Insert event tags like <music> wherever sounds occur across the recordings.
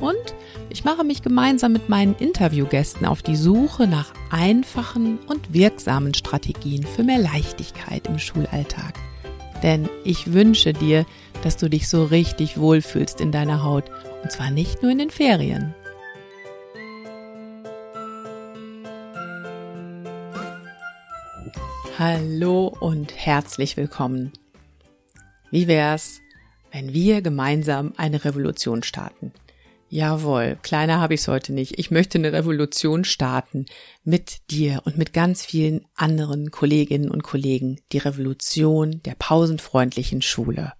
Und ich mache mich gemeinsam mit meinen Interviewgästen auf die Suche nach einfachen und wirksamen Strategien für mehr Leichtigkeit im Schulalltag. Denn ich wünsche dir, dass du dich so richtig wohlfühlst in deiner Haut. Und zwar nicht nur in den Ferien. Hallo und herzlich willkommen. Wie wär's, wenn wir gemeinsam eine Revolution starten? Jawohl, kleiner habe ich es heute nicht. Ich möchte eine Revolution starten mit dir und mit ganz vielen anderen Kolleginnen und Kollegen. Die Revolution der pausenfreundlichen Schule.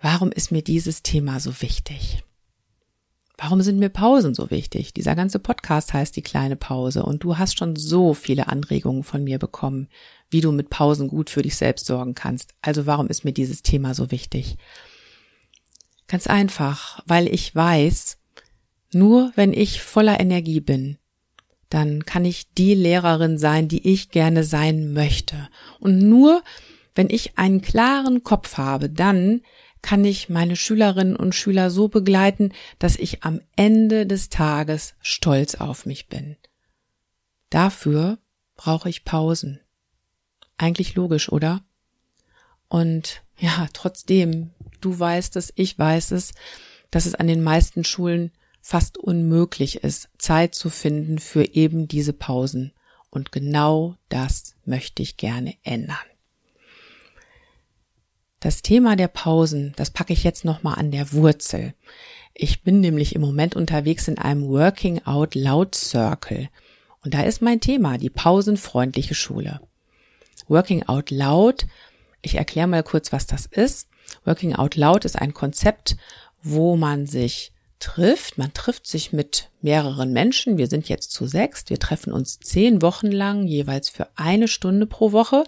Warum ist mir dieses Thema so wichtig? Warum sind mir Pausen so wichtig? Dieser ganze Podcast heißt die kleine Pause und du hast schon so viele Anregungen von mir bekommen, wie du mit Pausen gut für dich selbst sorgen kannst. Also warum ist mir dieses Thema so wichtig? Ganz einfach, weil ich weiß, nur wenn ich voller Energie bin, dann kann ich die Lehrerin sein, die ich gerne sein möchte. Und nur wenn ich einen klaren Kopf habe, dann kann ich meine Schülerinnen und Schüler so begleiten, dass ich am Ende des Tages stolz auf mich bin. Dafür brauche ich Pausen. Eigentlich logisch, oder? Und ja, trotzdem du weißt es, ich weiß es, dass es an den meisten Schulen fast unmöglich ist, Zeit zu finden für eben diese Pausen. Und genau das möchte ich gerne ändern. Das Thema der Pausen, das packe ich jetzt nochmal an der Wurzel. Ich bin nämlich im Moment unterwegs in einem Working Out Loud Circle. Und da ist mein Thema, die pausenfreundliche Schule. Working Out Loud, ich erkläre mal kurz, was das ist. Working Out Loud ist ein Konzept, wo man sich trifft. Man trifft sich mit mehreren Menschen. Wir sind jetzt zu sechs. Wir treffen uns zehn Wochen lang, jeweils für eine Stunde pro Woche.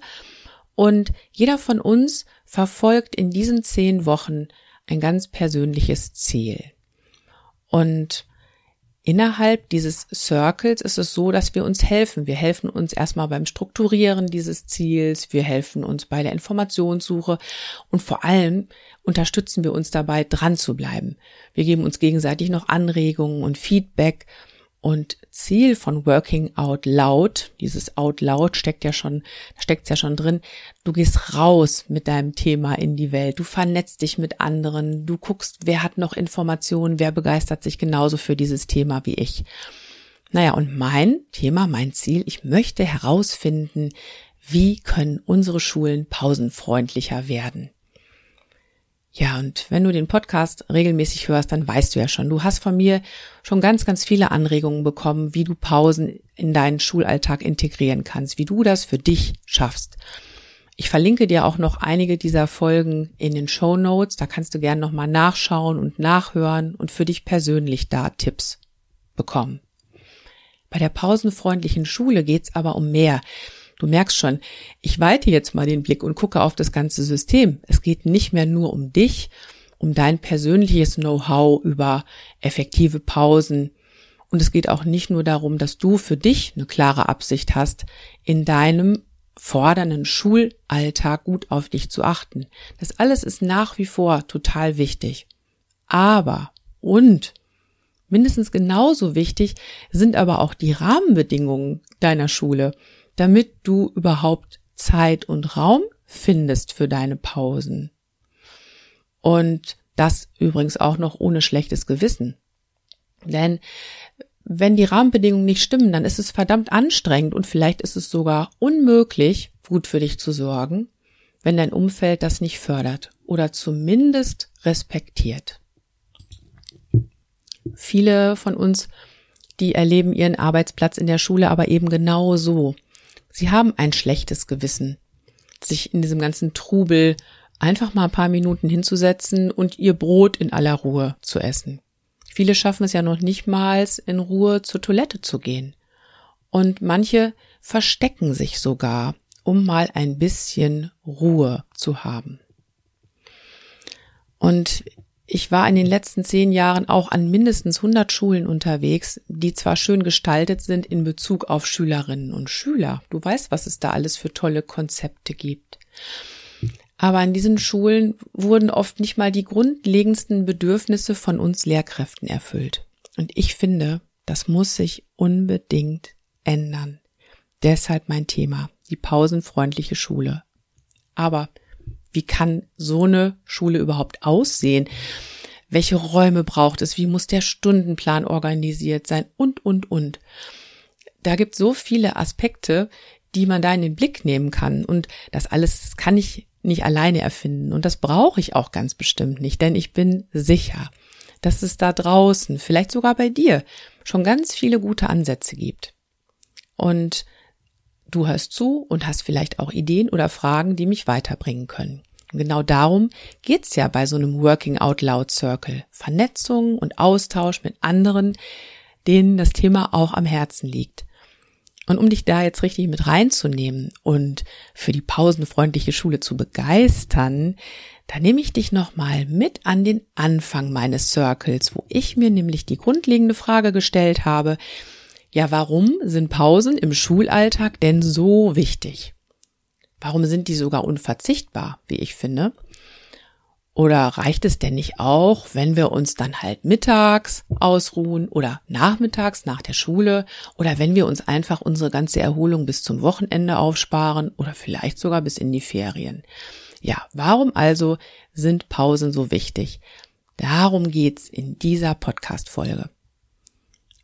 Und jeder von uns verfolgt in diesen zehn Wochen ein ganz persönliches Ziel. Und Innerhalb dieses Circles ist es so, dass wir uns helfen. Wir helfen uns erstmal beim Strukturieren dieses Ziels, wir helfen uns bei der Informationssuche und vor allem unterstützen wir uns dabei, dran zu bleiben. Wir geben uns gegenseitig noch Anregungen und Feedback und Ziel von Working Out Loud, dieses Out Loud steckt ja schon, steckt's ja schon drin. Du gehst raus mit deinem Thema in die Welt. Du vernetzt dich mit anderen. Du guckst, wer hat noch Informationen, wer begeistert sich genauso für dieses Thema wie ich. Naja, und mein Thema, mein Ziel, ich möchte herausfinden, wie können unsere Schulen pausenfreundlicher werden. Ja, und wenn du den Podcast regelmäßig hörst, dann weißt du ja schon, du hast von mir schon ganz, ganz viele Anregungen bekommen, wie du Pausen in deinen Schulalltag integrieren kannst, wie du das für dich schaffst. Ich verlinke dir auch noch einige dieser Folgen in den Show Notes. Da kannst du gerne nochmal nachschauen und nachhören und für dich persönlich da Tipps bekommen. Bei der pausenfreundlichen Schule geht's aber um mehr. Du merkst schon, ich weite jetzt mal den Blick und gucke auf das ganze System. Es geht nicht mehr nur um dich, um dein persönliches Know-how über effektive Pausen. Und es geht auch nicht nur darum, dass du für dich eine klare Absicht hast, in deinem fordernden Schulalltag gut auf dich zu achten. Das alles ist nach wie vor total wichtig. Aber und mindestens genauso wichtig sind aber auch die Rahmenbedingungen deiner Schule damit du überhaupt Zeit und Raum findest für deine Pausen. Und das übrigens auch noch ohne schlechtes Gewissen. Denn wenn die Rahmenbedingungen nicht stimmen, dann ist es verdammt anstrengend und vielleicht ist es sogar unmöglich, gut für dich zu sorgen, wenn dein Umfeld das nicht fördert oder zumindest respektiert. Viele von uns, die erleben ihren Arbeitsplatz in der Schule aber eben genau so. Sie haben ein schlechtes Gewissen, sich in diesem ganzen Trubel einfach mal ein paar Minuten hinzusetzen und ihr Brot in aller Ruhe zu essen. Viele schaffen es ja noch nicht mal in Ruhe zur Toilette zu gehen. Und manche verstecken sich sogar, um mal ein bisschen Ruhe zu haben. Und ich war in den letzten zehn Jahren auch an mindestens 100 Schulen unterwegs, die zwar schön gestaltet sind in Bezug auf Schülerinnen und Schüler. Du weißt, was es da alles für tolle Konzepte gibt. Aber in diesen Schulen wurden oft nicht mal die grundlegendsten Bedürfnisse von uns Lehrkräften erfüllt. Und ich finde, das muss sich unbedingt ändern. Deshalb mein Thema, die pausenfreundliche Schule. Aber wie kann so eine Schule überhaupt aussehen? Welche Räume braucht es? Wie muss der Stundenplan organisiert sein? Und, und, und. Da gibt so viele Aspekte, die man da in den Blick nehmen kann. Und das alles das kann ich nicht alleine erfinden. Und das brauche ich auch ganz bestimmt nicht, denn ich bin sicher, dass es da draußen, vielleicht sogar bei dir, schon ganz viele gute Ansätze gibt. Und du hörst zu und hast vielleicht auch Ideen oder Fragen, die mich weiterbringen können. Genau darum geht's ja bei so einem Working Out Loud Circle. Vernetzung und Austausch mit anderen, denen das Thema auch am Herzen liegt. Und um dich da jetzt richtig mit reinzunehmen und für die pausenfreundliche Schule zu begeistern, da nehme ich dich nochmal mit an den Anfang meines Circles, wo ich mir nämlich die grundlegende Frage gestellt habe, ja, warum sind Pausen im Schulalltag denn so wichtig? Warum sind die sogar unverzichtbar, wie ich finde? Oder reicht es denn nicht auch, wenn wir uns dann halt mittags ausruhen oder nachmittags nach der Schule oder wenn wir uns einfach unsere ganze Erholung bis zum Wochenende aufsparen oder vielleicht sogar bis in die Ferien? Ja, warum also sind Pausen so wichtig? Darum geht's in dieser Podcast-Folge.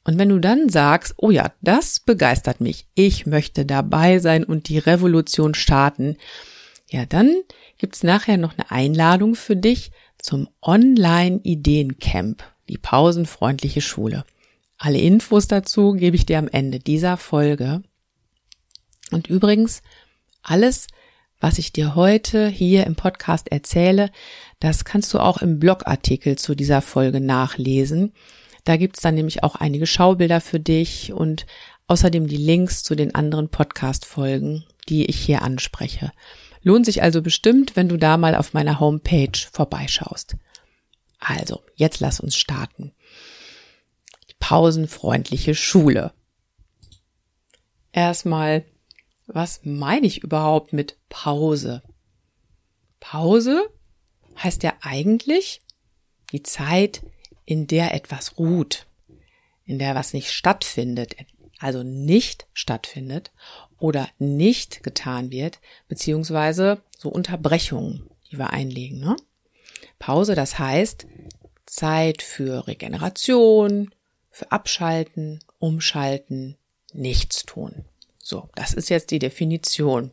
Und wenn du dann sagst, oh ja, das begeistert mich, ich möchte dabei sein und die Revolution starten, ja, dann gibt's nachher noch eine Einladung für dich zum Online-Ideencamp, die pausenfreundliche Schule. Alle Infos dazu gebe ich dir am Ende dieser Folge. Und übrigens, alles, was ich dir heute hier im Podcast erzähle, das kannst du auch im Blogartikel zu dieser Folge nachlesen. Da gibt's dann nämlich auch einige Schaubilder für dich und außerdem die Links zu den anderen Podcast-Folgen, die ich hier anspreche. Lohnt sich also bestimmt, wenn du da mal auf meiner Homepage vorbeischaust. Also, jetzt lass uns starten. Die pausenfreundliche Schule. Erstmal, was meine ich überhaupt mit Pause? Pause heißt ja eigentlich die Zeit, in der etwas ruht, in der was nicht stattfindet, also nicht stattfindet oder nicht getan wird, beziehungsweise so Unterbrechungen, die wir einlegen. Ne? Pause, das heißt Zeit für Regeneration, für Abschalten, Umschalten, nichts tun. So, das ist jetzt die Definition.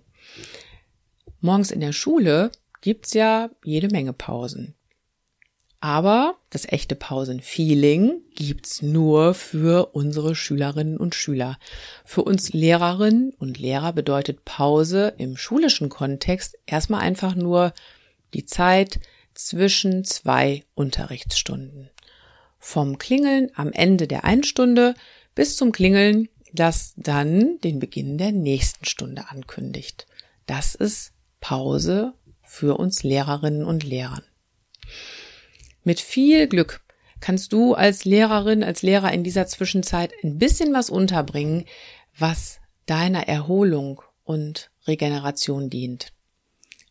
Morgens in der Schule gibt's ja jede Menge Pausen. Aber das echte Pausenfeeling gibt's nur für unsere Schülerinnen und Schüler. Für uns Lehrerinnen und Lehrer bedeutet Pause im schulischen Kontext erstmal einfach nur die Zeit zwischen zwei Unterrichtsstunden. Vom Klingeln am Ende der einen Stunde bis zum Klingeln, das dann den Beginn der nächsten Stunde ankündigt. Das ist Pause für uns Lehrerinnen und Lehrern. Mit viel Glück kannst du als Lehrerin, als Lehrer in dieser Zwischenzeit ein bisschen was unterbringen, was deiner Erholung und Regeneration dient.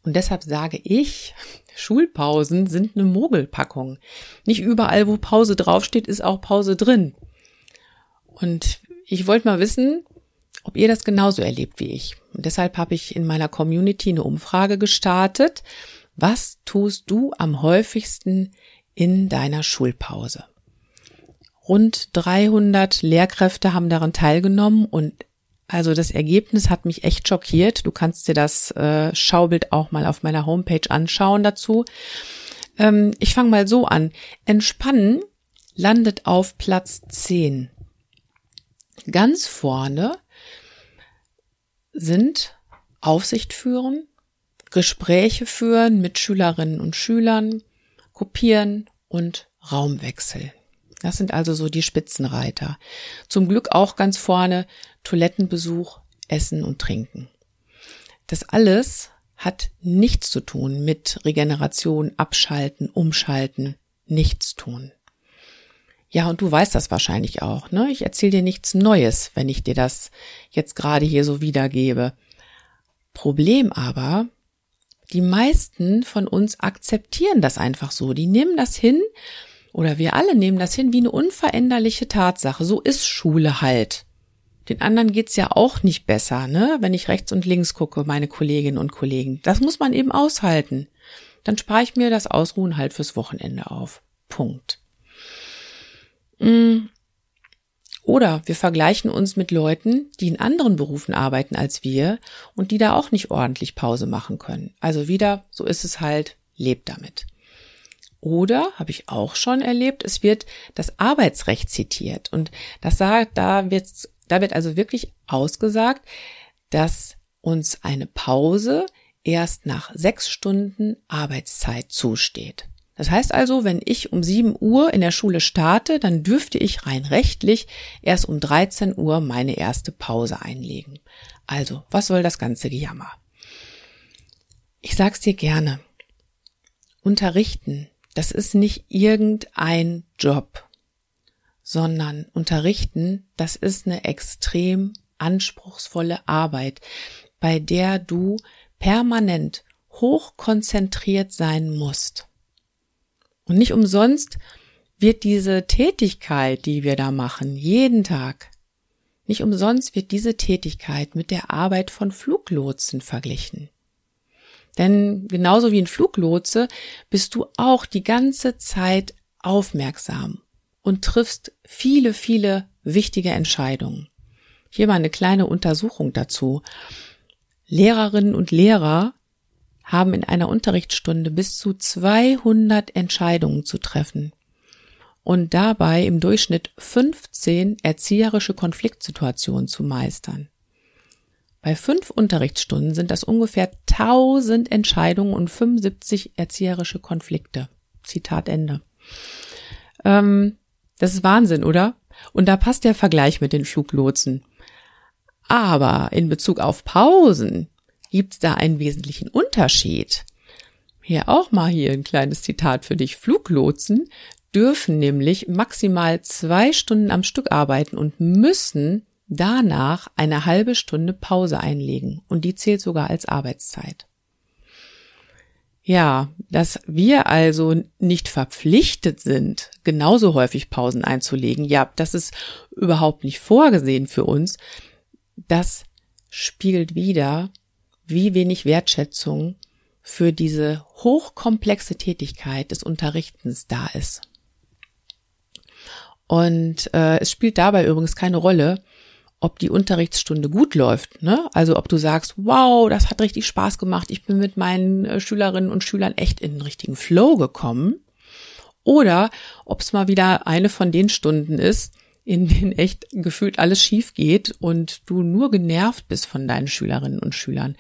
Und deshalb sage ich, <laughs> Schulpausen sind eine Mogelpackung. Nicht überall, wo Pause draufsteht, ist auch Pause drin. Und ich wollte mal wissen, ob ihr das genauso erlebt wie ich. Und deshalb habe ich in meiner Community eine Umfrage gestartet. Was tust du am häufigsten in deiner Schulpause. Rund 300 Lehrkräfte haben daran teilgenommen und also das Ergebnis hat mich echt schockiert. Du kannst dir das äh, Schaubild auch mal auf meiner Homepage anschauen dazu. Ähm, ich fange mal so an. Entspannen landet auf Platz 10. Ganz vorne sind Aufsicht führen, Gespräche führen mit Schülerinnen und Schülern, Kopieren und Raumwechsel. Das sind also so die Spitzenreiter. Zum Glück auch ganz vorne Toilettenbesuch, Essen und Trinken. Das alles hat nichts zu tun mit Regeneration, Abschalten, Umschalten, nichts tun. Ja, und du weißt das wahrscheinlich auch, ne? Ich erzähle dir nichts Neues, wenn ich dir das jetzt gerade hier so wiedergebe. Problem aber, die meisten von uns akzeptieren das einfach so. Die nehmen das hin, oder wir alle nehmen das hin wie eine unveränderliche Tatsache. So ist Schule halt. Den anderen geht's ja auch nicht besser, ne? Wenn ich rechts und links gucke, meine Kolleginnen und Kollegen. Das muss man eben aushalten. Dann spare ich mir das Ausruhen halt fürs Wochenende auf. Punkt. Mm. Oder wir vergleichen uns mit Leuten, die in anderen Berufen arbeiten als wir und die da auch nicht ordentlich Pause machen können. Also wieder, so ist es halt, lebt damit. Oder habe ich auch schon erlebt, es wird das Arbeitsrecht zitiert und das sagt, da wird da wird also wirklich ausgesagt, dass uns eine Pause erst nach sechs Stunden Arbeitszeit zusteht. Das heißt also, wenn ich um 7 Uhr in der Schule starte, dann dürfte ich rein rechtlich erst um 13 Uhr meine erste Pause einlegen. Also, was soll das ganze Gejammer? Ich sag's dir gerne. Unterrichten, das ist nicht irgendein Job sondern unterrichten, das ist eine extrem anspruchsvolle Arbeit, bei der du permanent hochkonzentriert sein musst. Und nicht umsonst wird diese Tätigkeit, die wir da machen, jeden Tag, nicht umsonst wird diese Tätigkeit mit der Arbeit von Fluglotsen verglichen. Denn genauso wie ein Fluglotse bist du auch die ganze Zeit aufmerksam und triffst viele, viele wichtige Entscheidungen. Hier mal eine kleine Untersuchung dazu. Lehrerinnen und Lehrer haben in einer Unterrichtsstunde bis zu 200 Entscheidungen zu treffen und dabei im Durchschnitt 15 erzieherische Konfliktsituationen zu meistern. Bei fünf Unterrichtsstunden sind das ungefähr 1000 Entscheidungen und 75 erzieherische Konflikte. Zitat Ende. Ähm, das ist Wahnsinn, oder? Und da passt der Vergleich mit den Fluglotsen. Aber in Bezug auf Pausen gibt's da einen wesentlichen Unterschied. Hier auch mal hier ein kleines Zitat für dich. Fluglotsen dürfen nämlich maximal zwei Stunden am Stück arbeiten und müssen danach eine halbe Stunde Pause einlegen. Und die zählt sogar als Arbeitszeit. Ja, dass wir also nicht verpflichtet sind, genauso häufig Pausen einzulegen, ja, das ist überhaupt nicht vorgesehen für uns, das spiegelt wieder, wie wenig Wertschätzung für diese hochkomplexe Tätigkeit des Unterrichtens da ist. Und äh, es spielt dabei übrigens keine Rolle, ob die Unterrichtsstunde gut läuft. Ne? Also ob du sagst, wow, das hat richtig Spaß gemacht, ich bin mit meinen äh, Schülerinnen und Schülern echt in den richtigen Flow gekommen. Oder ob es mal wieder eine von den Stunden ist, in denen echt gefühlt alles schief geht und du nur genervt bist von deinen Schülerinnen und Schülern.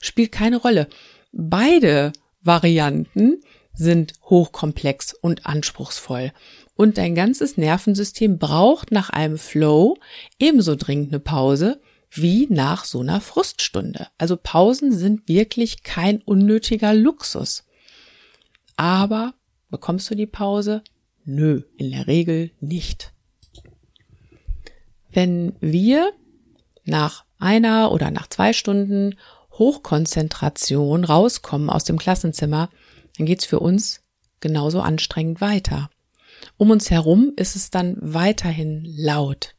Spielt keine Rolle. Beide Varianten sind hochkomplex und anspruchsvoll und dein ganzes Nervensystem braucht nach einem Flow ebenso dringend eine Pause wie nach so einer Fruststunde. Also Pausen sind wirklich kein unnötiger Luxus. Aber bekommst du die Pause? Nö, in der Regel nicht. Wenn wir nach einer oder nach zwei Stunden Hochkonzentration rauskommen aus dem Klassenzimmer, dann geht's für uns genauso anstrengend weiter. Um uns herum ist es dann weiterhin laut.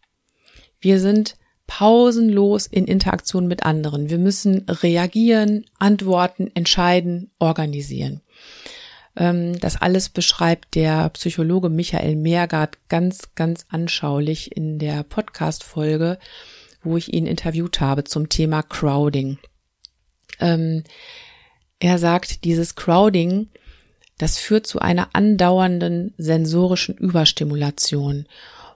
Wir sind pausenlos in Interaktion mit anderen. Wir müssen reagieren, antworten, entscheiden, organisieren. Ähm, das alles beschreibt der Psychologe Michael Meergart ganz, ganz anschaulich in der Podcast-Folge, wo ich ihn interviewt habe zum Thema Crowding. Ähm, er sagt, dieses Crowding das führt zu einer andauernden sensorischen Überstimulation,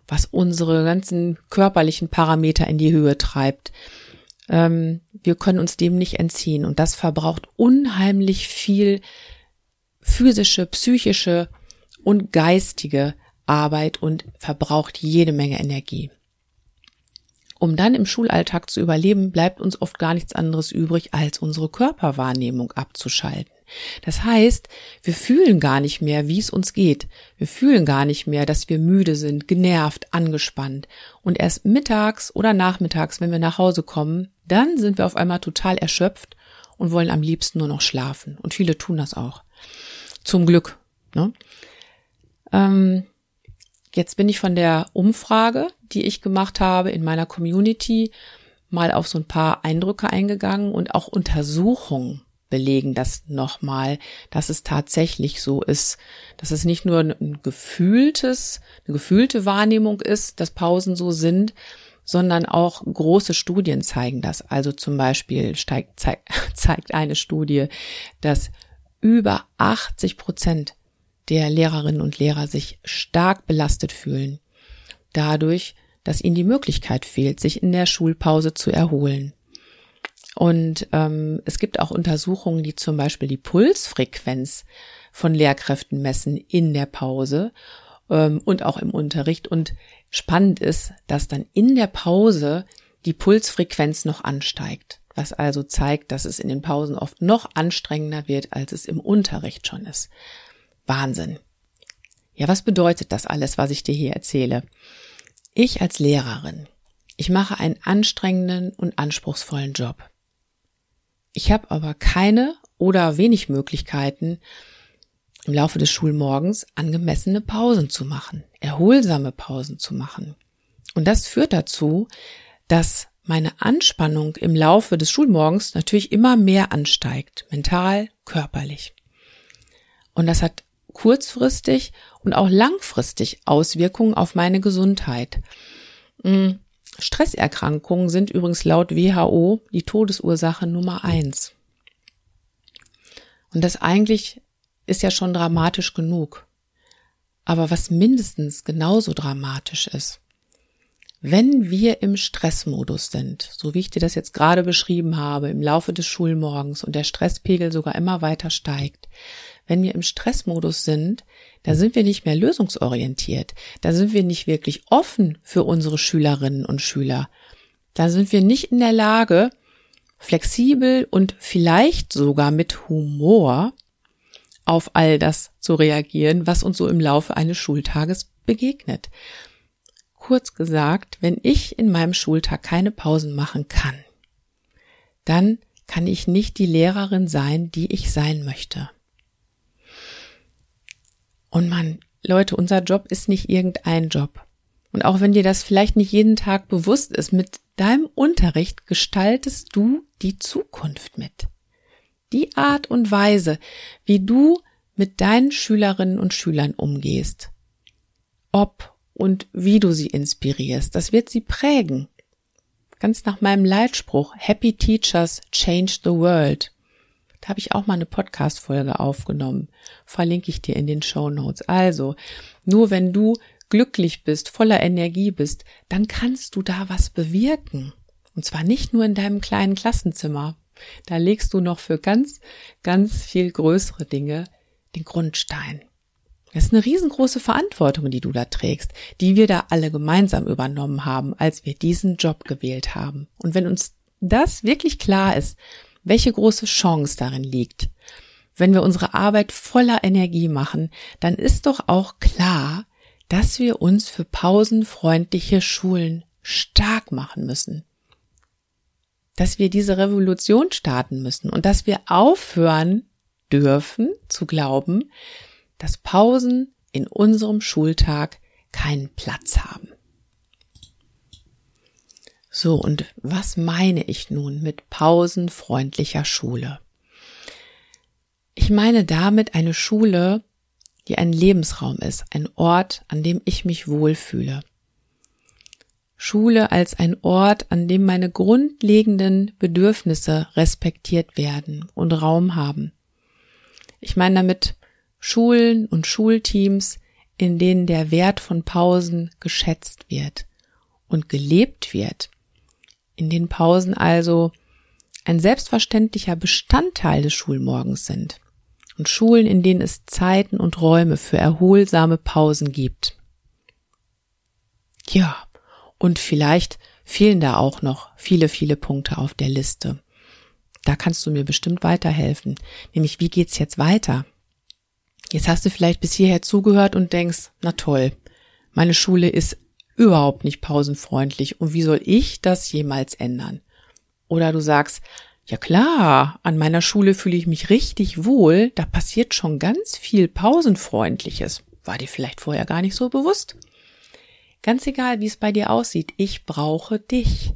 was unsere ganzen körperlichen Parameter in die Höhe treibt. Ähm, wir können uns dem nicht entziehen und das verbraucht unheimlich viel physische, psychische und geistige Arbeit und verbraucht jede Menge Energie. Um dann im Schulalltag zu überleben, bleibt uns oft gar nichts anderes übrig, als unsere Körperwahrnehmung abzuschalten. Das heißt, wir fühlen gar nicht mehr, wie es uns geht. Wir fühlen gar nicht mehr, dass wir müde sind, genervt, angespannt. Und erst mittags oder nachmittags, wenn wir nach Hause kommen, dann sind wir auf einmal total erschöpft und wollen am liebsten nur noch schlafen. Und viele tun das auch. Zum Glück. Ne? Ähm, jetzt bin ich von der Umfrage, die ich gemacht habe in meiner Community, mal auf so ein paar Eindrücke eingegangen und auch Untersuchungen belegen das nochmal, dass es tatsächlich so ist, dass es nicht nur ein gefühltes, eine gefühlte Wahrnehmung ist, dass Pausen so sind, sondern auch große Studien zeigen das. Also zum Beispiel steigt, zeig, <laughs> zeigt eine Studie, dass über 80 Prozent der Lehrerinnen und Lehrer sich stark belastet fühlen, dadurch, dass ihnen die Möglichkeit fehlt, sich in der Schulpause zu erholen. Und ähm, es gibt auch Untersuchungen, die zum Beispiel die Pulsfrequenz von Lehrkräften messen in der Pause ähm, und auch im Unterricht. Und spannend ist, dass dann in der Pause die Pulsfrequenz noch ansteigt, was also zeigt, dass es in den Pausen oft noch anstrengender wird, als es im Unterricht schon ist. Wahnsinn. Ja, was bedeutet das alles, was ich dir hier erzähle? Ich als Lehrerin, ich mache einen anstrengenden und anspruchsvollen Job. Ich habe aber keine oder wenig Möglichkeiten, im Laufe des Schulmorgens angemessene Pausen zu machen, erholsame Pausen zu machen. Und das führt dazu, dass meine Anspannung im Laufe des Schulmorgens natürlich immer mehr ansteigt, mental, körperlich. Und das hat kurzfristig und auch langfristig Auswirkungen auf meine Gesundheit. Hm, Stresserkrankungen sind übrigens laut WHO die Todesursache Nummer eins. Und das eigentlich ist ja schon dramatisch genug. Aber was mindestens genauso dramatisch ist, wenn wir im Stressmodus sind, so wie ich dir das jetzt gerade beschrieben habe, im Laufe des Schulmorgens und der Stresspegel sogar immer weiter steigt, wenn wir im Stressmodus sind, da sind wir nicht mehr lösungsorientiert. Da sind wir nicht wirklich offen für unsere Schülerinnen und Schüler. Da sind wir nicht in der Lage, flexibel und vielleicht sogar mit Humor auf all das zu reagieren, was uns so im Laufe eines Schultages begegnet. Kurz gesagt, wenn ich in meinem Schultag keine Pausen machen kann, dann kann ich nicht die Lehrerin sein, die ich sein möchte. Und man, Leute, unser Job ist nicht irgendein Job. Und auch wenn dir das vielleicht nicht jeden Tag bewusst ist, mit deinem Unterricht gestaltest du die Zukunft mit. Die Art und Weise, wie du mit deinen Schülerinnen und Schülern umgehst. Ob und wie du sie inspirierst, das wird sie prägen. Ganz nach meinem Leitspruch, Happy Teachers Change the World. Da habe ich auch mal eine Podcast-Folge aufgenommen. Verlinke ich dir in den Show Notes. Also, nur wenn du glücklich bist, voller Energie bist, dann kannst du da was bewirken. Und zwar nicht nur in deinem kleinen Klassenzimmer. Da legst du noch für ganz, ganz viel größere Dinge den Grundstein. Das ist eine riesengroße Verantwortung, die du da trägst, die wir da alle gemeinsam übernommen haben, als wir diesen Job gewählt haben. Und wenn uns das wirklich klar ist, welche große Chance darin liegt. Wenn wir unsere Arbeit voller Energie machen, dann ist doch auch klar, dass wir uns für pausenfreundliche Schulen stark machen müssen. Dass wir diese Revolution starten müssen und dass wir aufhören dürfen zu glauben, dass Pausen in unserem Schultag keinen Platz haben. So, und was meine ich nun mit pausenfreundlicher Schule? Ich meine damit eine Schule, die ein Lebensraum ist, ein Ort, an dem ich mich wohlfühle. Schule als ein Ort, an dem meine grundlegenden Bedürfnisse respektiert werden und Raum haben. Ich meine damit Schulen und Schulteams, in denen der Wert von Pausen geschätzt wird und gelebt wird in den Pausen also ein selbstverständlicher Bestandteil des Schulmorgens sind und Schulen, in denen es Zeiten und Räume für erholsame Pausen gibt. Ja, und vielleicht fehlen da auch noch viele, viele Punkte auf der Liste. Da kannst du mir bestimmt weiterhelfen. Nämlich, wie geht's jetzt weiter? Jetzt hast du vielleicht bis hierher zugehört und denkst, na toll, meine Schule ist überhaupt nicht pausenfreundlich und wie soll ich das jemals ändern? Oder du sagst, ja klar, an meiner Schule fühle ich mich richtig wohl, da passiert schon ganz viel pausenfreundliches. War dir vielleicht vorher gar nicht so bewusst? Ganz egal, wie es bei dir aussieht, ich brauche dich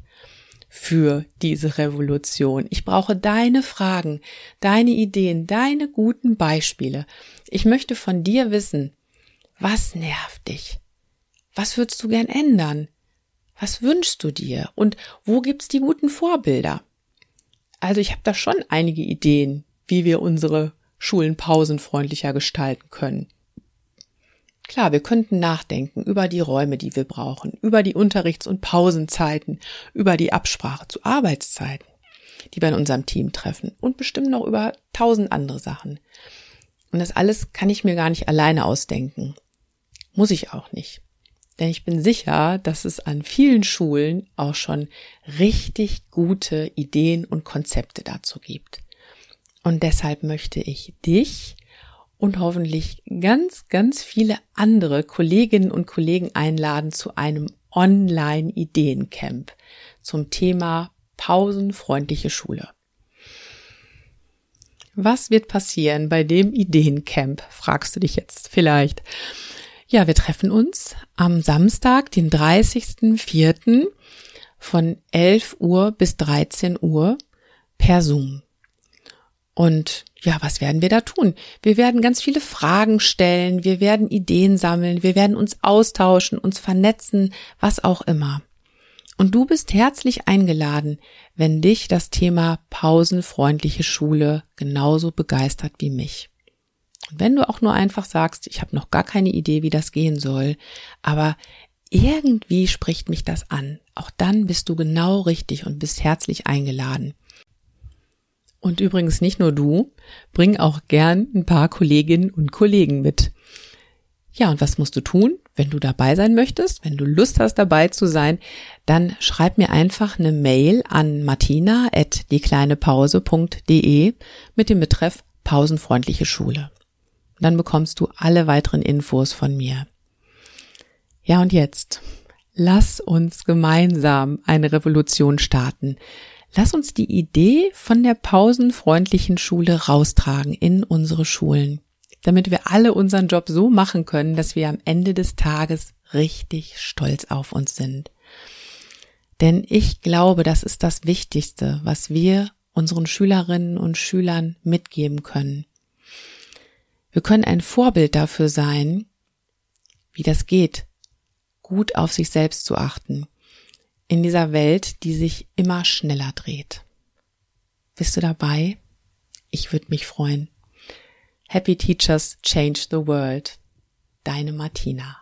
für diese Revolution. Ich brauche deine Fragen, deine Ideen, deine guten Beispiele. Ich möchte von dir wissen, was nervt dich? Was würdest du gern ändern? Was wünschst du dir? Und wo gibt's die guten Vorbilder? Also ich habe da schon einige Ideen, wie wir unsere Schulen pausenfreundlicher gestalten können. Klar, wir könnten nachdenken über die Räume, die wir brauchen, über die Unterrichts- und Pausenzeiten, über die Absprache zu Arbeitszeiten, die wir in unserem Team treffen und bestimmt noch über tausend andere Sachen. Und das alles kann ich mir gar nicht alleine ausdenken. Muss ich auch nicht. Denn ich bin sicher, dass es an vielen Schulen auch schon richtig gute Ideen und Konzepte dazu gibt. Und deshalb möchte ich dich und hoffentlich ganz, ganz viele andere Kolleginnen und Kollegen einladen zu einem Online-Ideencamp zum Thema pausenfreundliche Schule. Was wird passieren bei dem Ideencamp, fragst du dich jetzt vielleicht. Ja, wir treffen uns am Samstag, den 30.04. von 11 Uhr bis 13 Uhr per Zoom. Und ja, was werden wir da tun? Wir werden ganz viele Fragen stellen, wir werden Ideen sammeln, wir werden uns austauschen, uns vernetzen, was auch immer. Und du bist herzlich eingeladen, wenn dich das Thema pausenfreundliche Schule genauso begeistert wie mich. Und wenn du auch nur einfach sagst, ich habe noch gar keine Idee, wie das gehen soll, aber irgendwie spricht mich das an, auch dann bist du genau richtig und bist herzlich eingeladen. Und übrigens nicht nur du, bring auch gern ein paar Kolleginnen und Kollegen mit. Ja, und was musst du tun, wenn du dabei sein möchtest? Wenn du Lust hast, dabei zu sein, dann schreib mir einfach eine Mail an martina.diekleinepause.de mit dem Betreff pausenfreundliche Schule. Dann bekommst du alle weiteren Infos von mir. Ja, und jetzt lass uns gemeinsam eine Revolution starten. Lass uns die Idee von der pausenfreundlichen Schule raustragen in unsere Schulen, damit wir alle unseren Job so machen können, dass wir am Ende des Tages richtig stolz auf uns sind. Denn ich glaube, das ist das Wichtigste, was wir unseren Schülerinnen und Schülern mitgeben können. Wir können ein Vorbild dafür sein, wie das geht, gut auf sich selbst zu achten, in dieser Welt, die sich immer schneller dreht. Bist du dabei? Ich würde mich freuen. Happy Teachers Change the World. Deine Martina.